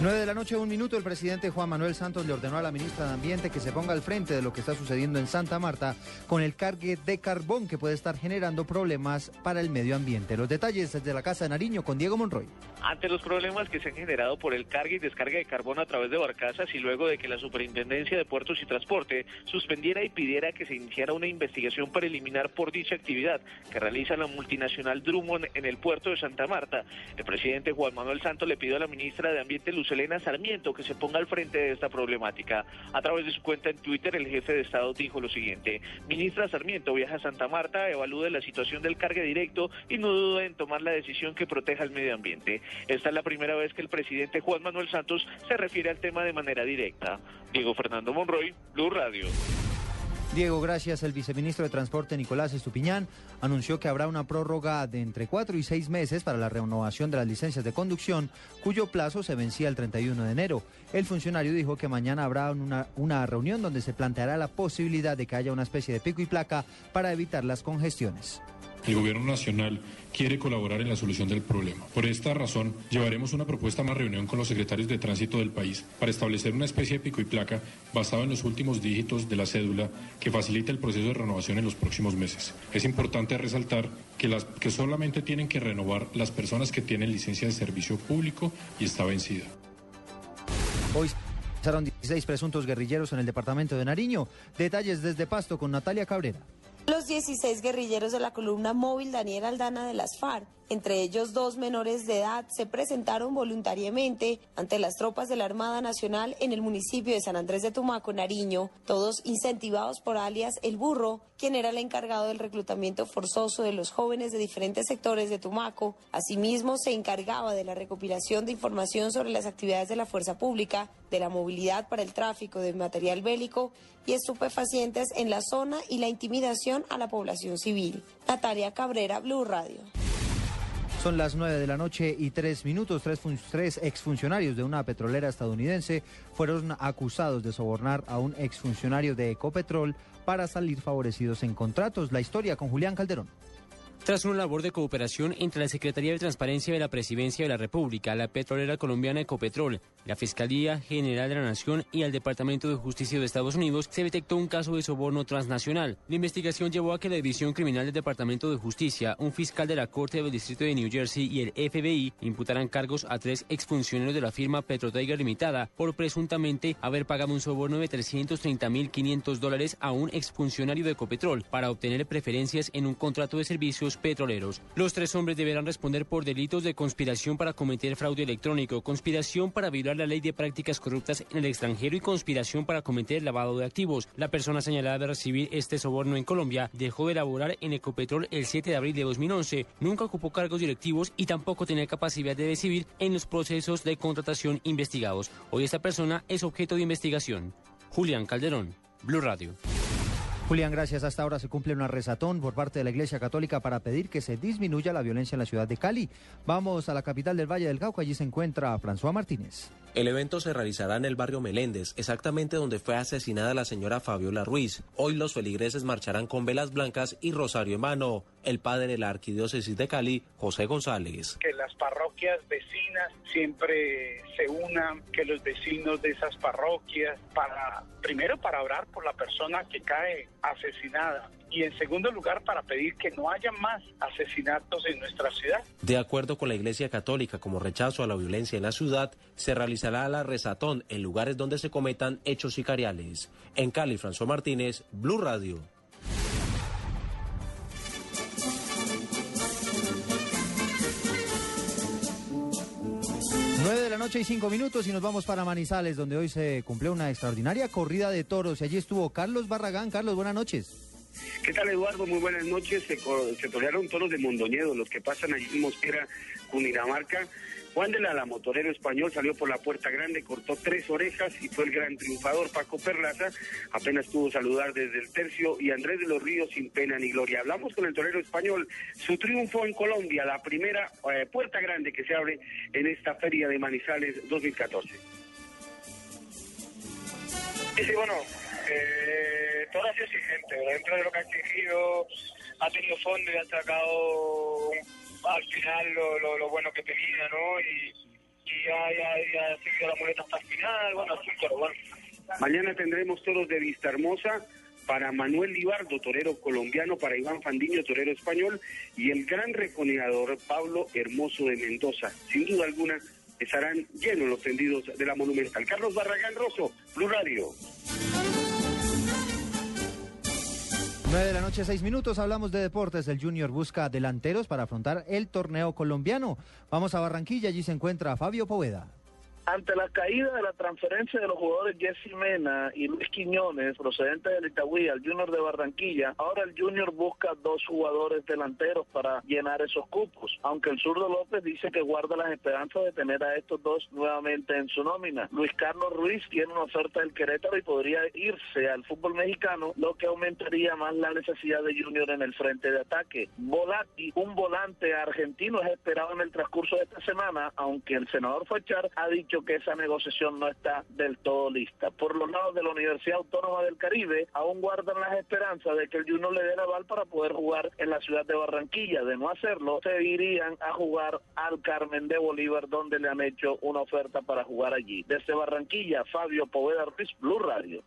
9 de la noche, un minuto, el presidente Juan Manuel Santos le ordenó a la ministra de Ambiente que se ponga al frente de lo que está sucediendo en Santa Marta con el cargue de carbón que puede estar generando problemas para el medio ambiente. Los detalles desde la Casa de Nariño con Diego Monroy. Ante los problemas que se han generado por el cargue y descarga de carbón a través de barcazas y luego de que la Superintendencia de Puertos y Transporte suspendiera y pidiera que se iniciara una investigación para eliminar por dicha actividad que realiza la multinacional Drummond en el puerto de Santa Marta, el presidente Juan Manuel Santos le pidió a la ministra de Ambiente Luz Elena Sarmiento que se ponga al frente de esta problemática. A través de su cuenta en Twitter, el jefe de Estado dijo lo siguiente, ministra Sarmiento viaja a Santa Marta, evalúe la situación del cargue directo y no dude en tomar la decisión que proteja el medio ambiente. Esta es la primera vez que el presidente Juan Manuel Santos se refiere al tema de manera directa. Diego Fernando Monroy, Blue Radio. Diego, gracias. El viceministro de Transporte, Nicolás Estupiñán, anunció que habrá una prórroga de entre cuatro y seis meses para la renovación de las licencias de conducción, cuyo plazo se vencía el 31 de enero. El funcionario dijo que mañana habrá una, una reunión donde se planteará la posibilidad de que haya una especie de pico y placa para evitar las congestiones. El Gobierno Nacional quiere colaborar en la solución del problema. Por esta razón, llevaremos una propuesta a una reunión con los secretarios de tránsito del país para establecer una especie de pico y placa basado en los últimos dígitos de la cédula que facilite el proceso de renovación en los próximos meses. Es importante resaltar que, las, que solamente tienen que renovar las personas que tienen licencia de servicio público y está vencida. Hoy pasaron 16 presuntos guerrilleros en el departamento de Nariño. Detalles desde Pasto con Natalia Cabrera. Los 16 guerrilleros de la columna móvil Daniel Aldana de las FARC, entre ellos dos menores de edad, se presentaron voluntariamente ante las tropas de la Armada Nacional en el municipio de San Andrés de Tumaco, Nariño, todos incentivados por alias El Burro, quien era el encargado del reclutamiento forzoso de los jóvenes de diferentes sectores de Tumaco. Asimismo, se encargaba de la recopilación de información sobre las actividades de la fuerza pública, de la movilidad para el tráfico de material bélico y estupefacientes en la zona y la intimidación a la población civil. Natalia Cabrera, Blue Radio. Son las 9 de la noche y tres minutos. Tres, tres, exfuncionarios de una petrolera estadounidense fueron acusados de sobornar a un exfuncionario de Ecopetrol para salir favorecidos en contratos. La historia con Julián Calderón. Tras una labor de cooperación entre la Secretaría de Transparencia de la Presidencia de la República, la petrolera colombiana Ecopetrol, la Fiscalía General de la Nación y el Departamento de Justicia de Estados Unidos, se detectó un caso de soborno transnacional. La investigación llevó a que la División Criminal del Departamento de Justicia, un fiscal de la Corte del Distrito de New Jersey y el FBI imputaran cargos a tres exfuncionarios de la firma Petrotiger Limitada por presuntamente haber pagado un soborno de 330.500 dólares a un exfuncionario de Ecopetrol para obtener preferencias en un contrato de servicios petroleros. Los tres hombres deberán responder por delitos de conspiración para cometer fraude electrónico, conspiración para violar la ley de prácticas corruptas en el extranjero y conspiración para cometer lavado de activos. La persona señalada de recibir este soborno en Colombia dejó de laborar en Ecopetrol el 7 de abril de 2011, nunca ocupó cargos directivos y tampoco tenía capacidad de decidir en los procesos de contratación investigados. Hoy esta persona es objeto de investigación. Julián Calderón, Blue Radio. Julián, gracias. Hasta ahora se cumple una rezatón por parte de la Iglesia Católica para pedir que se disminuya la violencia en la ciudad de Cali. Vamos a la capital del Valle del Cauca. Allí se encuentra François Martínez. El evento se realizará en el barrio Meléndez, exactamente donde fue asesinada la señora Fabiola Ruiz. Hoy los feligreses marcharán con velas blancas y rosario en mano. El padre de la arquidiócesis de Cali, José González. Que las parroquias vecinas siempre se unan, que los vecinos de esas parroquias, para primero para orar por la persona que cae asesinada y en segundo lugar para pedir que no haya más asesinatos en nuestra ciudad. De acuerdo con la Iglesia Católica, como rechazo a la violencia en la ciudad, se realizará la rezatón en lugares donde se cometan hechos sicariales. En Cali, François Martínez, Blue Radio. Noche y cinco minutos y nos vamos para Manizales, donde hoy se cumplió una extraordinaria corrida de toros y allí estuvo Carlos Barragán. Carlos, buenas noches. ¿Qué tal Eduardo? Muy buenas noches. Se, se torearon toros de Mondoñedo, los que pasan allí en Mosquera, Cundinamarca. Juan de la, la motorero español, salió por la puerta grande, cortó tres orejas y fue el gran triunfador. Paco Perlaza apenas pudo saludar desde el tercio y Andrés de los Ríos sin pena ni gloria. Hablamos con el torero español, su triunfo en Colombia, la primera eh, puerta grande que se abre en esta feria de Manizales 2014. Sí, bueno, eh, todo ha sido exigente. Dentro de lo que ha exigido, ha tenido fondo y ha sacado al final lo, bueno que tenía, ¿no? Y, y ya, ya seguido la muleta hasta el final, bueno, bueno. Mañana tendremos toros de Vista Hermosa para Manuel Libardo, torero colombiano, para Iván Fandiño, torero español, y el gran reconeador Pablo Hermoso de Mendoza. Sin duda alguna, estarán llenos los tendidos de la Monumental. Carlos Barragán Rosso, Blue Radio. 9 de la noche, 6 minutos. Hablamos de deportes. El Junior busca delanteros para afrontar el torneo colombiano. Vamos a Barranquilla. Allí se encuentra Fabio Poveda. Ante la caída de la transferencia de los jugadores Jesse Mena y Luis Quiñones, procedentes del Itagüí al Junior de Barranquilla, ahora el Junior busca dos jugadores delanteros para llenar esos cupos, aunque el zurdo López dice que guarda las esperanzas de tener a estos dos nuevamente en su nómina. Luis Carlos Ruiz tiene una oferta del Querétaro y podría irse al fútbol mexicano, lo que aumentaría más la necesidad de Junior en el frente de ataque. Volati, un volante argentino, es esperado en el transcurso de esta semana, aunque el senador Fachar ha dicho que esa negociación no está del todo lista. Por los lados de la Universidad Autónoma del Caribe, aún guardan las esperanzas de que el Junior le dé la aval para poder jugar en la ciudad de Barranquilla. De no hacerlo, se irían a jugar al Carmen de Bolívar, donde le han hecho una oferta para jugar allí. Desde Barranquilla, Fabio Poveda Ruiz, Blue Radio.